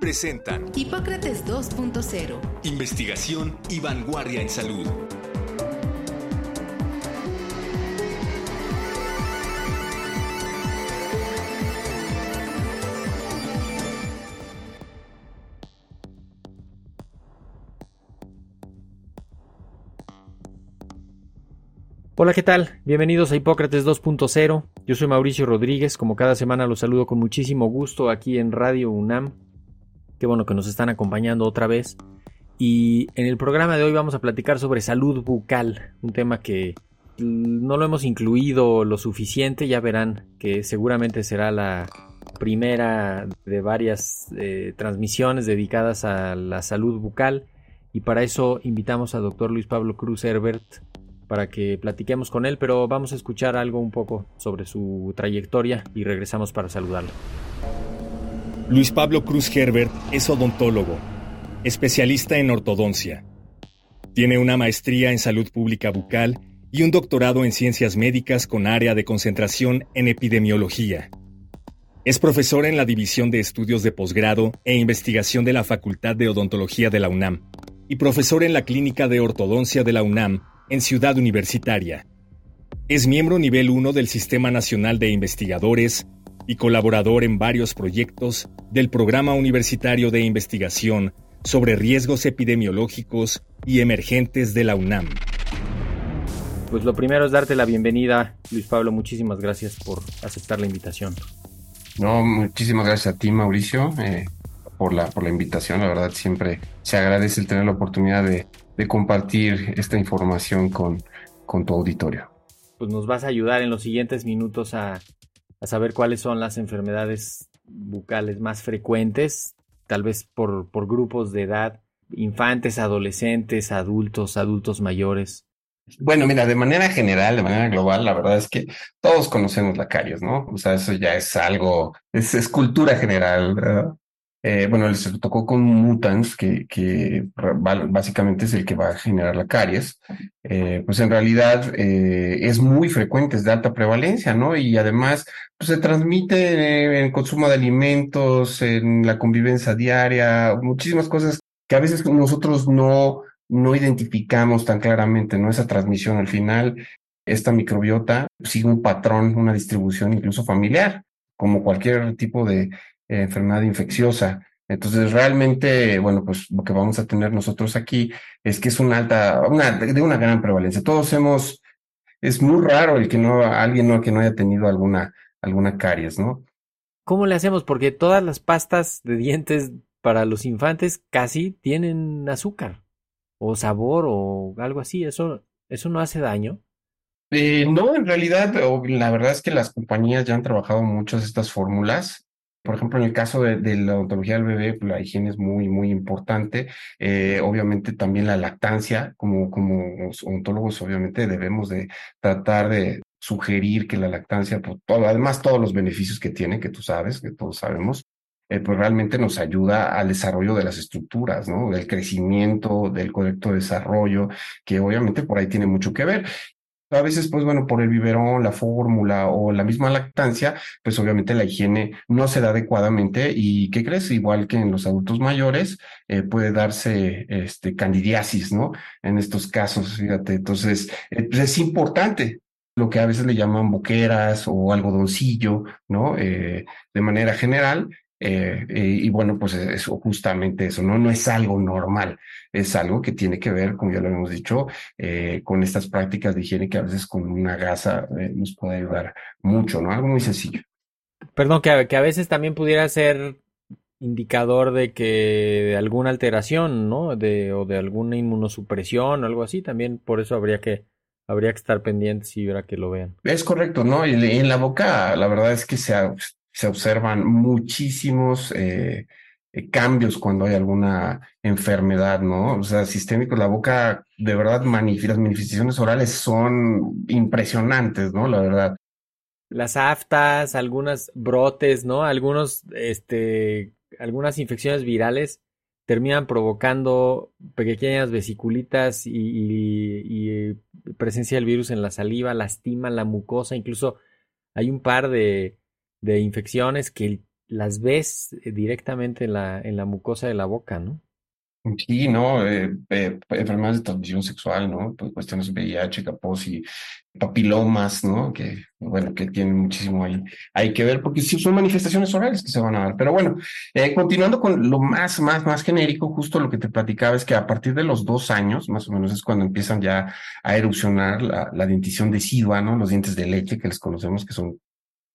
presentan Hipócrates 2.0. Investigación y vanguardia en salud. Hola, ¿qué tal? Bienvenidos a Hipócrates 2.0. Yo soy Mauricio Rodríguez, como cada semana los saludo con muchísimo gusto aquí en Radio UNAM. Qué bueno que nos están acompañando otra vez. Y en el programa de hoy vamos a platicar sobre salud bucal, un tema que no lo hemos incluido lo suficiente, ya verán que seguramente será la primera de varias eh, transmisiones dedicadas a la salud bucal y para eso invitamos a doctor Luis Pablo Cruz Herbert para que platiquemos con él, pero vamos a escuchar algo un poco sobre su trayectoria y regresamos para saludarlo. Luis Pablo Cruz Herbert es odontólogo, especialista en ortodoncia. Tiene una maestría en salud pública bucal y un doctorado en ciencias médicas con área de concentración en epidemiología. Es profesor en la División de Estudios de Posgrado e Investigación de la Facultad de Odontología de la UNAM y profesor en la Clínica de Ortodoncia de la UNAM en Ciudad Universitaria. Es miembro nivel 1 del Sistema Nacional de Investigadores y colaborador en varios proyectos del Programa Universitario de Investigación sobre Riesgos Epidemiológicos y Emergentes de la UNAM. Pues lo primero es darte la bienvenida, Luis Pablo. Muchísimas gracias por aceptar la invitación. No, muchísimas gracias a ti, Mauricio, eh, por, la, por la invitación. La verdad, siempre se agradece el tener la oportunidad de, de compartir esta información con, con tu auditorio. Pues nos vas a ayudar en los siguientes minutos a, a saber cuáles son las enfermedades bucales más frecuentes, tal vez por, por grupos de edad, infantes, adolescentes, adultos, adultos mayores. Bueno, mira, de manera general, de manera global, la verdad es que todos conocemos la caries, ¿no? O sea, eso ya es algo, es, es cultura general, ¿verdad? Eh, bueno, les tocó con Mutants, que, que, básicamente es el que va a generar la caries, eh, pues en realidad eh, es muy frecuente, es de alta prevalencia, ¿no? Y además pues se transmite en el consumo de alimentos, en la convivencia diaria, muchísimas cosas que a veces nosotros no, no identificamos tan claramente, ¿no? Esa transmisión al final, esta microbiota sigue un patrón, una distribución incluso familiar, como cualquier tipo de enfermedad infecciosa. Entonces, realmente, bueno, pues lo que vamos a tener nosotros aquí es que es una alta, una, de una gran prevalencia. Todos hemos, es muy raro el que no, alguien no, que no haya tenido alguna, alguna caries, ¿no? ¿Cómo le hacemos? Porque todas las pastas de dientes para los infantes casi tienen azúcar o sabor o algo así. ¿Eso, eso no hace daño? Eh, no, en realidad, la verdad es que las compañías ya han trabajado muchas estas fórmulas por ejemplo, en el caso de, la odontología del bebé, pues, la higiene es muy, muy importante. Eh, obviamente también la lactancia, como, como odontólogos, obviamente debemos de tratar de sugerir que la lactancia, por todo, además todos los beneficios que tiene, que tú sabes, que todos sabemos, eh, pues realmente nos ayuda al desarrollo de las estructuras, ¿no? Del crecimiento, del correcto desarrollo, que obviamente por ahí tiene mucho que ver. A veces, pues bueno, por el biberón, la fórmula o la misma lactancia, pues obviamente la higiene no se da adecuadamente y ¿qué crees? Igual que en los adultos mayores, eh, puede darse este, candidiasis, ¿no? En estos casos, fíjate, entonces eh, pues es importante lo que a veces le llaman boqueras o algodoncillo, ¿no? Eh, de manera general, eh, y bueno, pues es justamente eso, ¿no? No es algo normal, es algo que tiene que ver, como ya lo hemos dicho, eh, con estas prácticas de higiene que a veces con una gasa eh, nos puede ayudar mucho, ¿no? Algo muy sencillo. Perdón, que a, que a veces también pudiera ser indicador de que de alguna alteración, ¿no? De, o de alguna inmunosupresión o algo así, también por eso habría que habría que estar pendientes y ver a que lo vean. Es correcto, ¿no? Y en la boca, la verdad es que se, se observan muchísimos eh, eh, cambios cuando hay alguna enfermedad, ¿no? O sea, sistémico, la boca, de verdad, las manifestaciones orales son impresionantes, ¿no? La verdad. Las aftas, algunas brotes, ¿no? Algunos, este, algunas infecciones virales terminan provocando pequeñas vesiculitas y, y, presencia del virus en la saliva, lastiman la mucosa, incluso hay un par de, de infecciones que las ves eh, directamente en la, en la mucosa de la boca, ¿no? Sí, no, eh, eh, enfermedades de transmisión sexual, ¿no? Pues cuestiones VIH, capos y papilomas, ¿no? Que, bueno, que tienen muchísimo ahí, hay que ver, porque sí son manifestaciones orales que se van a dar. Pero bueno, continuando con lo más, más, más genérico, justo lo que te platicaba es que a partir de los dos años, más o menos, es cuando empiezan ya a erupcionar la, la dentición decidua, ¿no? Los dientes de leche que les conocemos, que son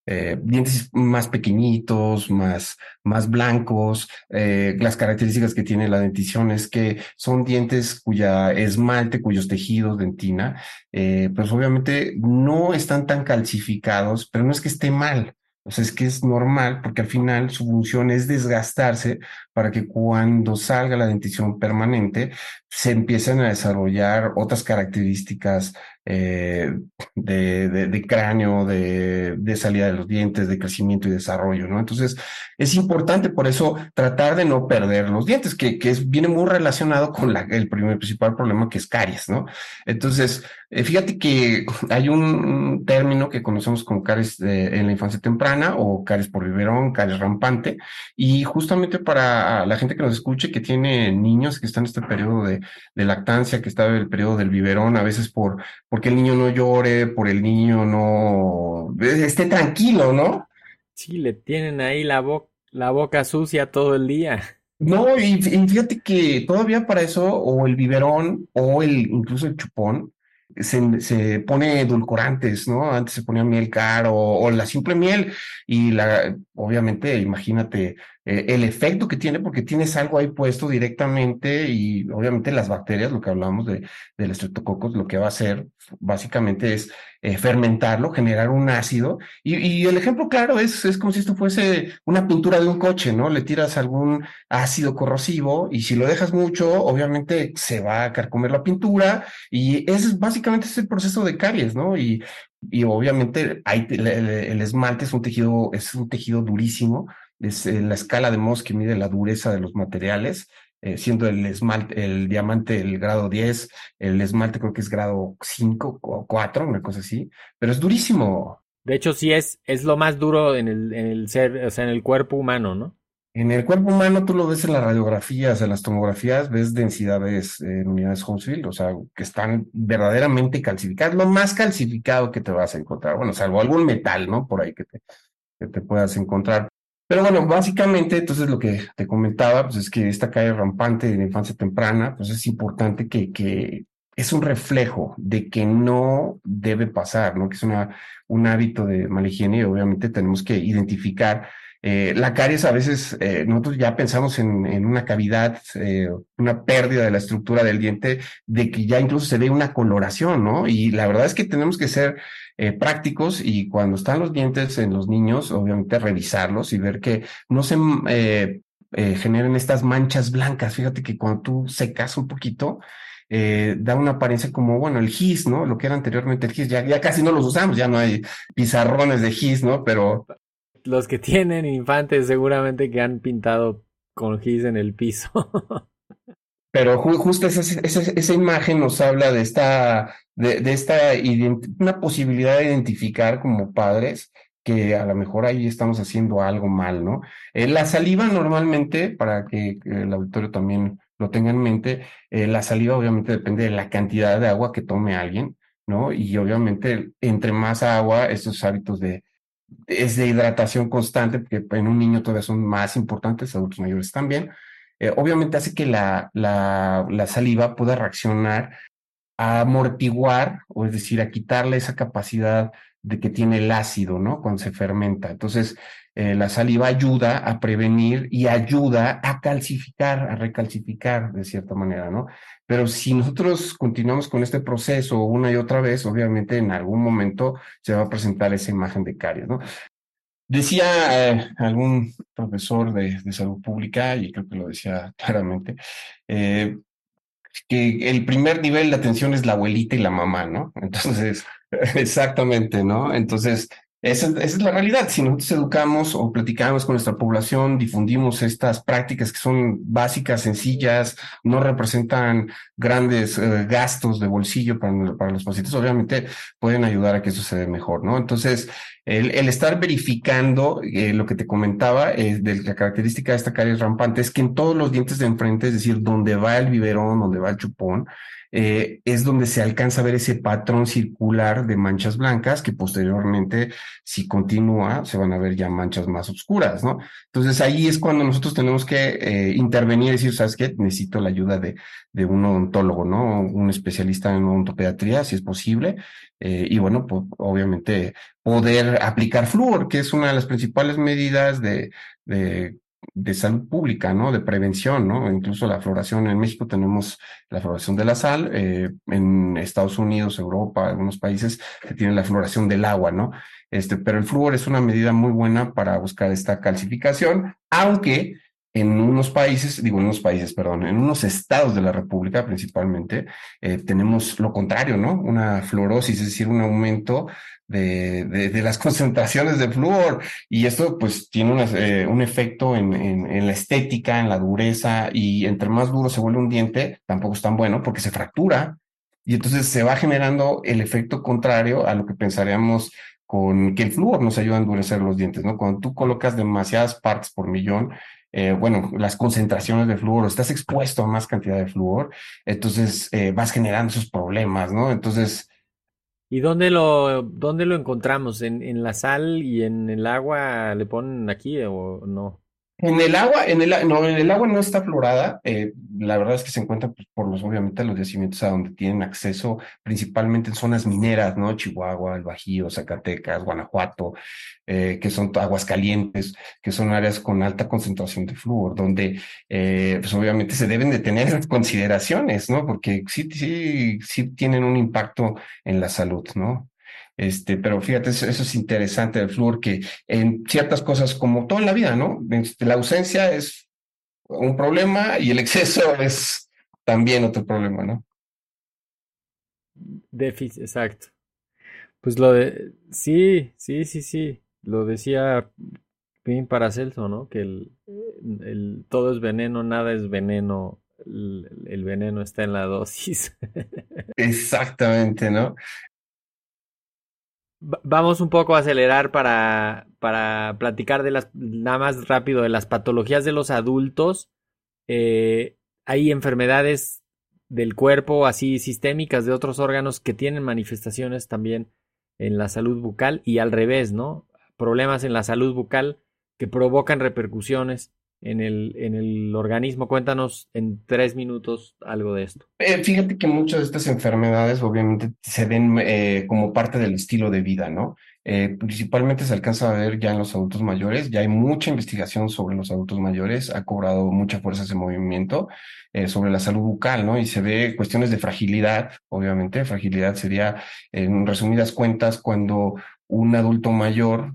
eh, dientes más pequeñitos, más, más blancos. Eh, las características que tiene la dentición es que son dientes cuya esmalte, cuyos tejidos dentina, eh, pues obviamente no están tan calcificados, pero no es que esté mal. O sea, es que es normal porque al final su función es desgastarse para que cuando salga la dentición permanente se empiecen a desarrollar otras características eh, de, de, cráneo, de, de, salida de los dientes, de crecimiento y desarrollo, ¿no? Entonces, es importante por eso tratar de no perder los dientes, que, que es, viene muy relacionado con la, el primer principal problema que es caries, ¿no? Entonces, eh, fíjate que hay un, término que conocemos como caries en la infancia temprana o caries por biberón, caries rampante, y justamente para la gente que nos escuche que tiene niños que están en este periodo de, de lactancia, que está en el periodo del biberón, a veces por porque el niño no llore, por el niño no esté tranquilo, ¿no? Sí, le tienen ahí la, la boca sucia todo el día. No, y, fíjate que todavía para eso, o el biberón, o el incluso el chupón, se, pone edulcorantes, ¿no? Antes se ponía miel caro o, la simple miel y la, obviamente, imagínate eh, el efecto que tiene porque tienes algo ahí puesto directamente y obviamente las bacterias, lo que hablamos de, del estreptococos, lo que va a hacer básicamente es eh, fermentarlo, generar un ácido y, el ejemplo claro es, es como si esto fuese una pintura de un coche, ¿no? Le tiras algún ácido corrosivo y si lo dejas mucho, obviamente se va a carcomer la pintura y es básicamente ese proceso de caries, ¿no? Y, y obviamente el, el, esmalte es un tejido, es un tejido durísimo, es eh, la escala de Mohs que mide la dureza de los materiales, eh, siendo el esmalte, el diamante el grado 10, el esmalte creo que es grado 5 o 4, una cosa así, pero es durísimo. De hecho, sí es, es lo más duro en el, en el ser, o sea, en el cuerpo humano, ¿no? En el cuerpo humano tú lo ves en las radiografías, en las tomografías, ves densidades en unidades Huntsville, o sea, que están verdaderamente calcificadas, lo más calcificado que te vas a encontrar, bueno, salvo algún metal, ¿no? Por ahí que te, que te puedas encontrar. Pero bueno, básicamente, entonces lo que te comentaba, pues es que esta calle rampante de la infancia temprana, pues es importante que, es un reflejo de que no debe pasar, ¿no? Que es una, un hábito de mala higiene y obviamente tenemos que identificar eh, la caries a veces, eh, nosotros ya pensamos en, en una cavidad, eh, una pérdida de la estructura del diente, de que ya incluso se ve una coloración, ¿no? Y la verdad es que tenemos que ser prácticos y cuando están los dientes en los niños, obviamente revisarlos y ver que no se generen estas manchas blancas. Fíjate que cuando tú secas un poquito, da una apariencia como, bueno, el GIS, ¿no? Lo que era anteriormente el GIS, ya, ya casi no los usamos, ya no hay pizarrones de GIS, ¿no? Pero los que tienen infantes seguramente que han pintado con gis en el piso. Pero justo esa, esa, esa, imagen nos habla de esta, de, de esta una posibilidad de identificar como padres que a lo mejor ahí estamos haciendo algo mal, ¿no? Eh, la saliva normalmente, para que, el auditorio también lo tenga en mente, eh, la saliva obviamente depende de la cantidad de agua que tome alguien, ¿no? Y obviamente entre más agua, estos hábitos de, es de hidratación constante, porque en un niño todavía son más importantes, adultos mayores también, eh, obviamente hace que la, la, saliva pueda reaccionar a amortiguar, o es decir, a quitarle esa capacidad de que tiene el ácido, ¿no? Cuando se fermenta. Entonces, eh, la saliva ayuda a prevenir y ayuda a calcificar, a recalcificar de cierta manera, ¿no? Pero si nosotros continuamos con este proceso una y otra vez, obviamente en algún momento se va a presentar esa imagen de caries, ¿no? Decía eh, algún profesor de, salud pública, y creo que lo decía claramente, eh, que el primer nivel de atención es la abuelita y la mamá, ¿no? Entonces, exactamente, ¿no? Entonces, esa, es la realidad. Si nosotros educamos o platicamos con nuestra población, difundimos estas prácticas que son básicas, sencillas, no representan grandes eh, gastos de bolsillo para, para, los pacientes, obviamente pueden ayudar a que eso se dé mejor, ¿no? Entonces, el, el estar verificando eh, lo que te comentaba, es de la característica de esta caries rampante es que en todos los dientes de enfrente, es decir, donde va el biberón, donde va el chupón, eh, es donde se alcanza a ver ese patrón circular de manchas blancas que posteriormente, si continúa, se van a ver ya manchas más oscuras, ¿no? Entonces ahí es cuando nosotros tenemos que eh, intervenir y decir, ¿sabes qué? Necesito la ayuda de, de un odontólogo, ¿no? Un especialista en odontopediatría, si es posible. Eh, y bueno, pues obviamente poder aplicar flúor, que es una de las principales medidas de, de de salud pública, ¿no? De prevención, ¿no? Incluso la floración en México tenemos la floración de la sal, eh, en Estados Unidos, Europa, algunos países que tienen la floración del agua, ¿no? Este, pero el flúor es una medida muy buena para buscar esta calcificación, aunque en unos países, digo en unos países, perdón, en unos estados de la República principalmente, eh, tenemos lo contrario, ¿no? Una fluorosis, es decir, un aumento de, de, las concentraciones de flúor. Y esto pues tiene eh, un efecto en, en, la estética, en la dureza, y entre más duro se vuelve un diente, tampoco es tan bueno porque se fractura. Y entonces se va generando el efecto contrario a lo que pensaríamos con que el flúor nos ayuda a endurecer los dientes, ¿no? Cuando tú colocas demasiadas partes por millón, eh, bueno, las concentraciones de flúor, estás expuesto a más cantidad de flúor, entonces eh, vas generando esos problemas, ¿no? Entonces... ¿Y dónde lo, dónde lo encontramos? ¿En, ¿En la sal y en el agua le ponen aquí o no? En el agua, en el, no, en el agua no está florada. Eh, la verdad es que se encuentra pues, por los, obviamente, los yacimientos a donde tienen acceso, principalmente en zonas mineras, ¿no? Chihuahua, el Bajío, Zacatecas, Guanajuato, eh, que son aguas calientes, que son áreas con alta concentración de flúor, donde, eh, pues obviamente se deben de tener consideraciones, ¿no? Porque sí, sí, sí tienen un impacto en la salud, ¿no? Este, pero fíjate, eso, es interesante del flúor, que en ciertas cosas, como todo en la vida, ¿no? Este, la ausencia es un problema y el exceso es también otro problema, ¿no? Déficit, exacto. Pues lo de, sí, sí, sí, sí, lo decía Pim Paracelso, ¿no? Que el, el, todo es veneno, nada es veneno, el, el veneno está en la dosis. Exactamente, ¿no? Vamos un poco a acelerar para, para platicar de las, nada más rápido, de las patologías de los adultos. Eh, hay enfermedades del cuerpo, así sistémicas de otros órganos que tienen manifestaciones también en la salud bucal y al revés, ¿no? Problemas en la salud bucal que provocan repercusiones en el, en el organismo. Cuéntanos en tres minutos algo de esto. Eh, fíjate que muchas de estas enfermedades obviamente se ven eh, como parte del estilo de vida, ¿no? Eh, principalmente se alcanza a ver ya en los adultos mayores, ya hay mucha investigación sobre los adultos mayores, ha cobrado mucha fuerza ese movimiento sobre la salud bucal, ¿no? Y se ve cuestiones de fragilidad, obviamente, fragilidad sería, en resumidas cuentas, cuando un adulto mayor,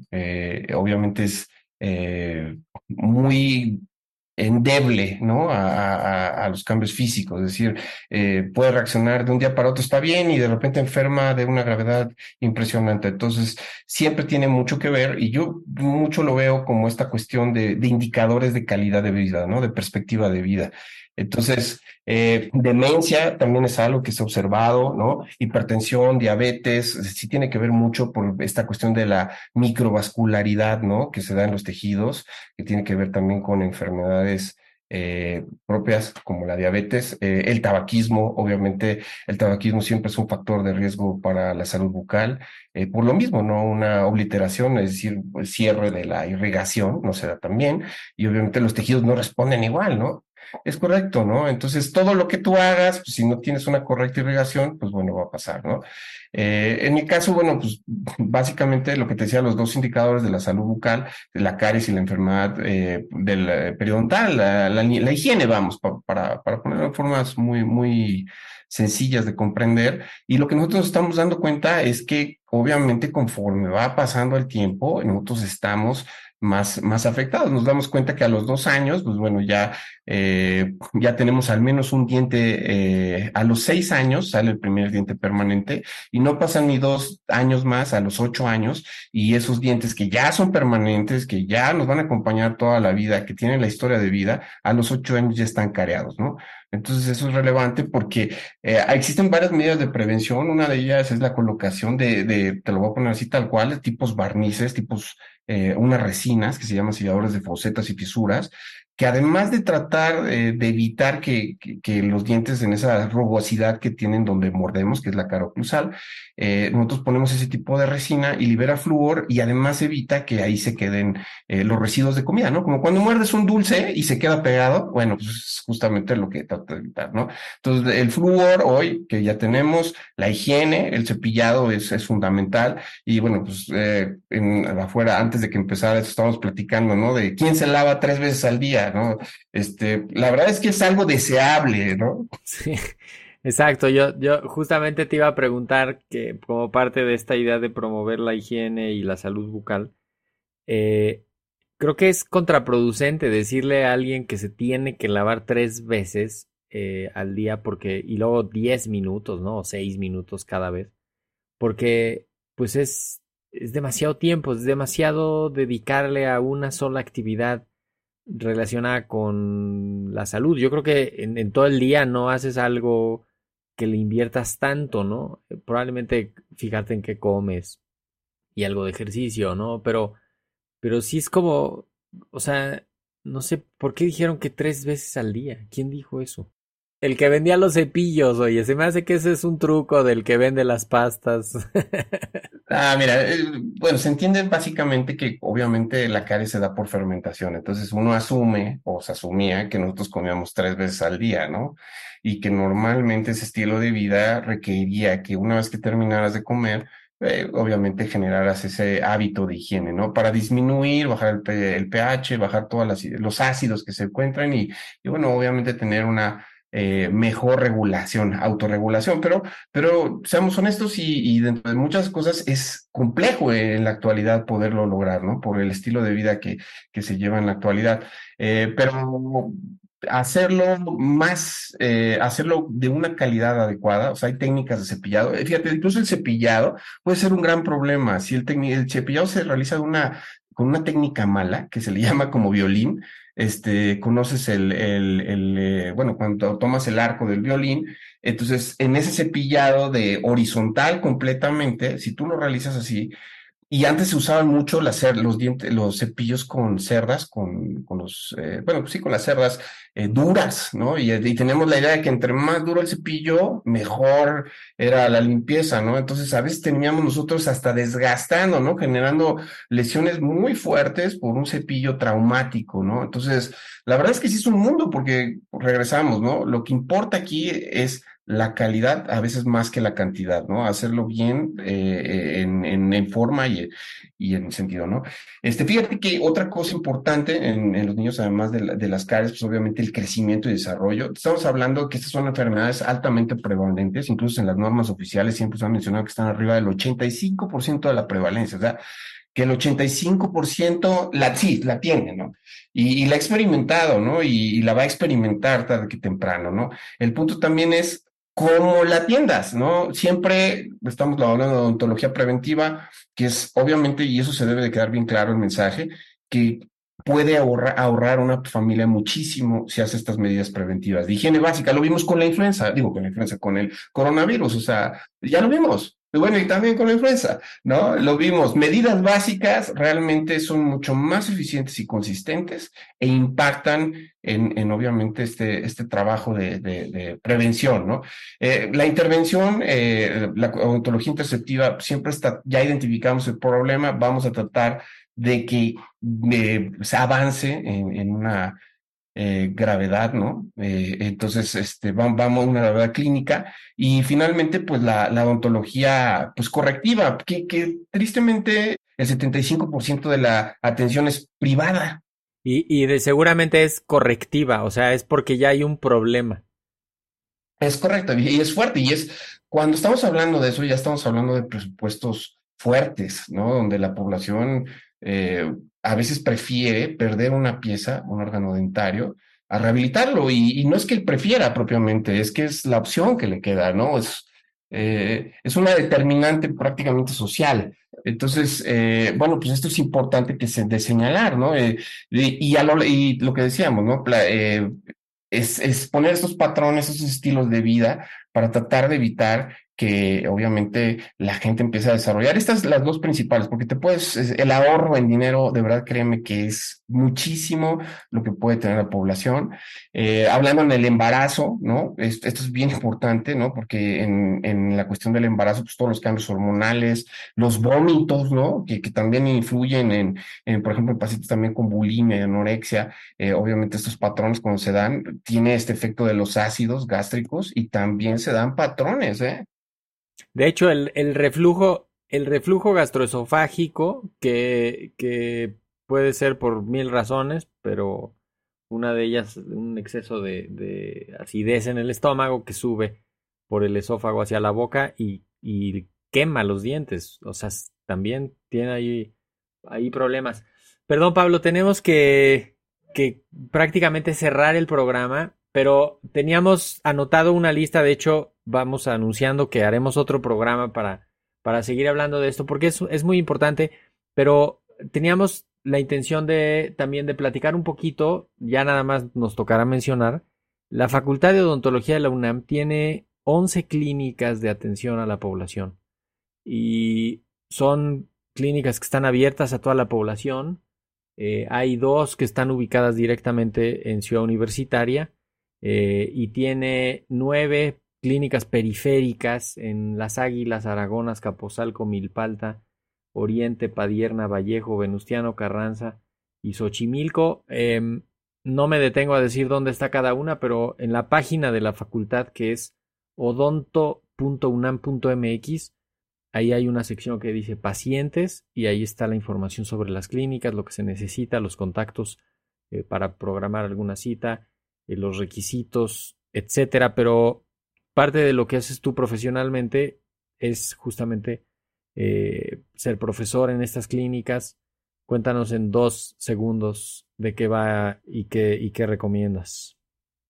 obviamente es eh, muy endeble ¿no? A, los cambios físicos, es decir, eh, puede reaccionar de un día para otro, está bien y de repente enferma de una gravedad impresionante. Entonces, siempre tiene mucho que ver y yo mucho lo veo como esta cuestión de, de indicadores de calidad de vida, ¿no? de perspectiva de vida. Entonces, eh, demencia también es algo que se ha observado, ¿no? Hipertensión, diabetes, sí tiene que ver mucho por esta cuestión de la microvascularidad, ¿no? Que se da en los tejidos, que tiene que ver también con enfermedades eh, propias como la diabetes, eh, el tabaquismo, obviamente el tabaquismo siempre es un factor de riesgo para la salud bucal, eh, por lo mismo, ¿no? Una obliteración, es decir, el cierre de la irrigación no se da tan bien y obviamente los tejidos no responden igual, ¿no? Es correcto, ¿no? Entonces, todo lo que tú hagas, pues, si no tienes una correcta irrigación, pues bueno, va a pasar, ¿no? Eh, en mi caso, bueno, pues básicamente lo que te decía, los dos indicadores de la salud bucal, la caries y la enfermedad eh, del eh, periodontal, la, higiene, vamos, para, para ponerlo en formas muy, muy sencillas de comprender. Y lo que nosotros estamos dando cuenta es que obviamente conforme va pasando el tiempo, nosotros estamos más, más afectados. Nos damos cuenta que a los dos años, pues bueno, ya, eh, ya tenemos al menos un diente, eh, a los seis años sale el primer diente permanente y no pasan ni dos años más a los ocho años y esos dientes que ya son permanentes, que ya nos van a acompañar toda la vida, que tienen la historia de vida, a los ocho años ya están careados, ¿no? Entonces eso es relevante porque eh, existen varias medidas de prevención. Una de ellas es la colocación de, de, te lo voy a poner así tal cual, tipos barnices, tipos eh, unas resinas que se llaman selladores de fosetas y fisuras, que además de tratar eh, de evitar que, los dientes en esa rugosidad que tienen donde mordemos, que es la cara oclusal, eh, nosotros ponemos ese tipo de resina y libera flúor y además evita que ahí se queden eh, los residuos de comida, ¿no? Como cuando muerdes un dulce y se queda pegado, bueno, pues es justamente lo que trata de evitar, ¿no? Entonces, el flúor hoy que ya tenemos, la higiene, el cepillado es, es fundamental y bueno, pues en, afuera, antes de que empezara, estábamos platicando, ¿no? De quién se lava tres veces al día ¿no? Este, la verdad es que es algo deseable, ¿no? Sí, exacto. Yo, yo justamente te iba a preguntar que como parte de esta idea de promover la higiene y la salud bucal, eh, creo que es contraproducente decirle a alguien que se tiene que lavar tres veces eh, al día porque y luego diez minutos, ¿no? O seis minutos cada vez, porque pues es es demasiado tiempo, es demasiado dedicarle a una sola actividad relacionada con la salud. Yo creo que en, todo el día no haces algo que le inviertas tanto, ¿no? Probablemente fíjate en qué comes y algo de ejercicio, ¿no? Pero, pero sí es como, o sea, no sé por qué dijeron que tres veces al día. ¿Quién dijo eso? El que vendía los cepillos, oye, se me hace que ese es un truco del que vende las pastas. ah, mira, eh, bueno, se entiende básicamente que obviamente la carie se da por fermentación, entonces uno asume o se asumía que nosotros comíamos tres veces al día, ¿no? Y que normalmente ese estilo de vida requeriría que una vez que terminaras de comer, eh, obviamente generaras ese hábito de higiene, ¿no? Para disminuir, bajar el, pH, bajar todos los ácidos que se encuentran y, y bueno, obviamente tener una eh, mejor regulación, autorregulación, pero, pero seamos honestos y, dentro de muchas cosas es complejo en la actualidad poderlo lograr, ¿no? Por el estilo de vida que, que se lleva en la actualidad. Eh, pero hacerlo más, eh, hacerlo de una calidad adecuada, o sea, hay técnicas de cepillado. Fíjate, incluso el cepillado puede ser un gran problema. Si el, el cepillado se realiza de una, con una técnica mala, que se le llama como violín, este, conoces el, eh, bueno, cuando tomas el arco del violín, entonces en ese cepillado de horizontal completamente, si tú lo realizas así, y antes se usaban mucho los, dientes, los cepillos con cerdas, con, con los, eh, bueno, pues sí, con las cerdas eh, duras, ¿no? Y, y, tenemos la idea de que entre más duro el cepillo, mejor era la limpieza, ¿no? Entonces a veces teníamos nosotros hasta desgastando, ¿no? Generando lesiones muy fuertes por un cepillo traumático, ¿no? Entonces, la verdad es que sí es un mundo porque regresamos, ¿no? Lo que importa aquí es la calidad a veces más que la cantidad, ¿no? Hacerlo bien eh, en, forma y, y, en sentido, ¿no? Este, fíjate que otra cosa importante en, los niños, además de, las caries, pues obviamente el crecimiento y desarrollo. Estamos hablando que estas son enfermedades altamente prevalentes, incluso en las normas oficiales siempre se ha mencionado que están arriba del 85% de la prevalencia, o sea, que el 85% la, la tiene, ¿no? Y, y la ha experimentado, ¿no? Y, y, la va a experimentar tarde que temprano, ¿no? El punto también es como la atiendas, ¿no? Siempre estamos hablando de odontología preventiva, que es obviamente, y eso se debe de quedar bien claro el mensaje, que puede ahorrar, ahorrar una familia muchísimo si hace estas medidas preventivas de higiene básica. Lo vimos con la influenza, digo con la influenza, con el coronavirus, o sea, ya lo vimos. Y bueno, y también con la influenza, ¿no? Lo vimos. Medidas básicas realmente son mucho más eficientes y consistentes e impactan en, en obviamente, este, este trabajo de, prevención, ¿no? Eh, la intervención, eh, la odontología interceptiva, siempre está, ya identificamos el problema, vamos a tratar de que eh, se avance en una eh, gravedad, ¿no? Eh, entonces, este, vamos, a una gravedad clínica y finalmente, pues la, la odontología, pues correctiva, que, que tristemente el 75% de la atención es privada. Y, y de, seguramente es correctiva, o sea, es porque ya hay un problema. Es correcto, y es fuerte, y es cuando estamos hablando de eso, ya estamos hablando de presupuestos fuertes, ¿no? Donde la población eh, a veces prefiere perder una pieza, un órgano dentario, a rehabilitarlo. Y, no es que él prefiera propiamente, es que es la opción que le queda, ¿no? Es, eh, es una determinante prácticamente social. Entonces, eh, bueno, pues esto es importante que se de señalar, ¿no? y, y, a lo, y, lo, que decíamos, ¿no? es, es poner estos patrones, esos estilos de vida para tratar de evitar que obviamente la gente empieza a desarrollar. Estas las dos principales, porque te puedes, el ahorro en dinero, de verdad créeme que es muchísimo lo que puede tener la población. Eh, hablando en el embarazo, ¿no? Esto, es bien importante, ¿no? Porque en, en, la cuestión del embarazo, pues todos los cambios hormonales, los vómitos, ¿no? Que, que también influyen en, en, por ejemplo, en pacientes también con bulimia, anorexia, eh, obviamente estos patrones cuando se dan, tiene este efecto de los ácidos gástricos y también se dan patrones, ¿eh? De hecho, el, el reflujo, el reflujo gastroesofágico, que, que puede ser por mil razones, pero una de ellas, un exceso de, de acidez en el estómago que sube por el esófago hacia la boca y, y quema los dientes. O sea, también tiene ahí, ahí problemas. Perdón, Pablo, tenemos que, que prácticamente cerrar el programa, pero teníamos anotado una lista, de hecho, vamos anunciando que haremos otro programa para, para seguir hablando de esto, porque es, es muy importante, pero teníamos la intención de también de platicar un poquito, ya nada más nos tocará mencionar, la Facultad de Odontología de la UNAM tiene 11 clínicas de atención a la población y son clínicas que están abiertas a toda la población. Eh, hay dos que están ubicadas directamente en Ciudad Universitaria eh, y tiene nueve clínicas periféricas en Las Águilas, Aragonas, Capozalco, Milpalta, Oriente, Padierna, Vallejo, Venustiano, Carranza y Xochimilco. Em, no me detengo a decir dónde está cada una, pero en la página de la facultad que es odonto.unam.mx, ahí hay una sección que dice pacientes y ahí está la información sobre las clínicas, lo que se necesita, los contactos eh, para programar alguna cita, eh, los requisitos, etcétera. Pero parte de lo que haces tú profesionalmente es justamente eh, ser profesor en estas clínicas. Cuéntanos en dos segundos de qué va y qué, y qué recomiendas.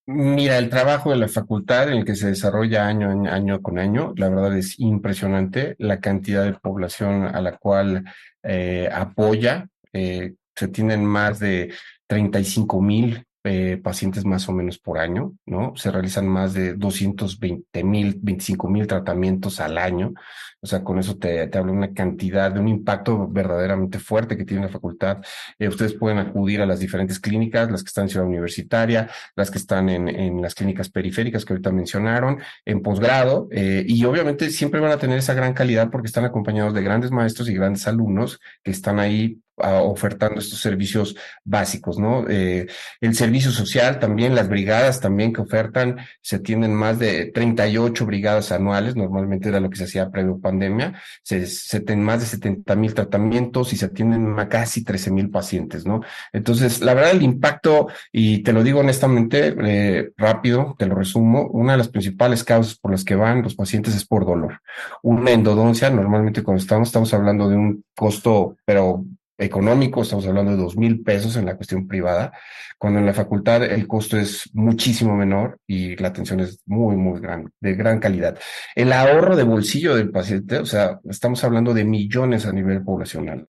Mira, el trabajo de la facultad en el que se desarrolla año, año con año, la verdad es impresionante la cantidad de población a la cual eh, apoya. Eh, se tienen más de 35 mil eh, pacientes más o menos por año, ¿no? Se realizan más de 220 mil, 25 mil tratamientos al año. O sea, con eso te, te habla una cantidad, de un impacto verdaderamente fuerte que tiene la facultad. Eh, ustedes pueden acudir a las diferentes clínicas, las que están en Ciudad Universitaria, las que están en, en las clínicas periféricas que ahorita mencionaron, en posgrado, eh, y obviamente siempre van a tener esa gran calidad porque están acompañados de grandes maestros y grandes alumnos que están ahí ofertando estos servicios básicos, ¿no? Eh, el servicio social también, las brigadas también que ofertan, se tienen más de 38 brigadas anuales, normalmente era lo que se hacía previo pandemia, se, se tienen más de 70 mil tratamientos y se atienden a casi 13 mil pacientes, ¿no? Entonces, la verdad, el impacto, y te lo digo honestamente, eh, rápido, te lo resumo, una de las principales causas por las que van los pacientes es por dolor. Una endodoncia, normalmente cuando estamos, estamos hablando de un costo, pero económico, estamos hablando de dos mil pesos en la cuestión privada, cuando en la facultad el costo es muchísimo menor y la atención es muy, muy grande, de gran calidad. El ahorro de bolsillo del paciente, o sea, estamos hablando de millones a nivel poblacional.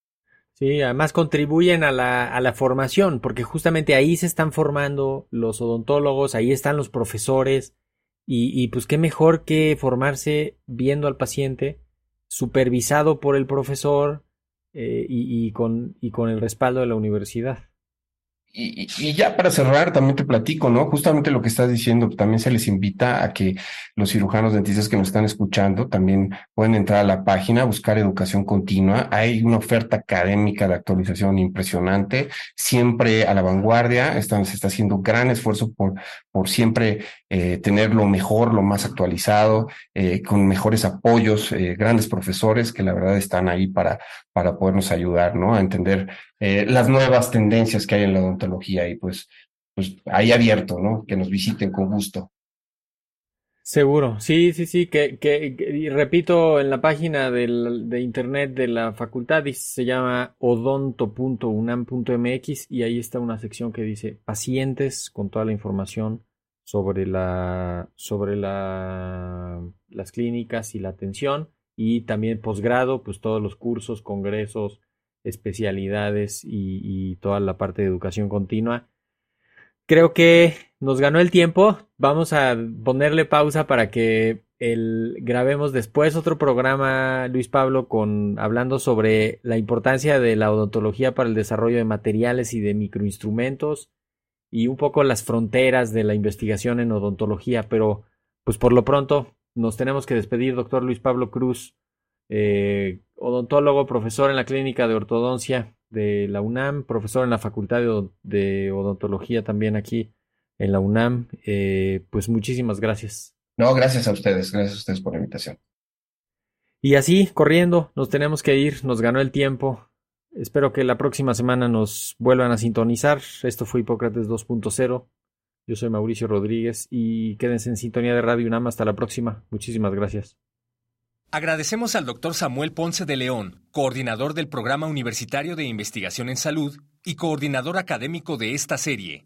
Sí, además contribuyen a la, a la formación, porque justamente ahí se están formando los odontólogos, ahí están los profesores, y, y pues qué mejor que formarse viendo al paciente, supervisado por el profesor, eh, y, con, y con el respaldo de la universidad. Y, ya para cerrar, también te platico, ¿no? Justamente lo que estás diciendo, también se les invita a que los cirujanos dentistas que nos están escuchando también pueden entrar a la página, buscar educación continua. Hay una oferta académica de actualización impresionante, siempre a la vanguardia. Están, se está haciendo gran esfuerzo por, por siempre eh, tener lo mejor, lo más actualizado, eh, con mejores apoyos, grandes profesores que la verdad están ahí para, para podernos ayudar, ¿no? A entender eh, las nuevas tendencias que hay en la odontología y pues, pues ahí abierto, ¿no? Que nos visiten con gusto. Seguro, sí, sí, sí, que, que, y repito, en la página del, de internet de la facultad se llama odonto.unam.mx y ahí está una sección que dice pacientes con toda la información sobre la, sobre la, las clínicas y la atención y también posgrado, pues todos los cursos, congresos, especialidades y, toda la parte de educación continua creo que nos ganó el tiempo. Vamos a ponerle pausa para que grabemos después otro programa, Luis Pablo, con hablando sobre la importancia de la odontología para el desarrollo de materiales y de microinstrumentos y un poco las fronteras de la investigación en odontología. Pero, pues por lo pronto, nos tenemos que despedir, doctor Luis Pablo Cruz, eh, odontólogo, profesor en la clínica de ortodoncia de la UNAM, profesor en la Facultad de, Odontología también aquí en la UNAM. Eh, pues muchísimas gracias. No, gracias a ustedes, gracias a ustedes por la invitación. Y así, corriendo, nos tenemos que ir, nos ganó el tiempo. Espero que la próxima semana nos vuelvan a sintonizar. Esto fue Hipócrates 2.0. Yo soy Mauricio Rodríguez y quédense en sintonía de Radio UNAM. Hasta la próxima. Muchísimas gracias. Agradecemos al doctor Samuel Ponce de León, coordinador del Programa Universitario de Investigación en Salud y coordinador académico de esta serie.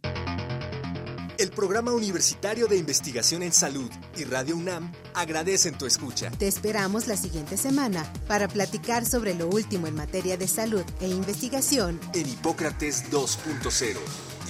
El Programa Universitario de Investigación en Salud y Radio UNAM agradecen tu escucha. Te esperamos la siguiente semana para platicar sobre lo último en materia de salud e investigación en Hipócrates 2.0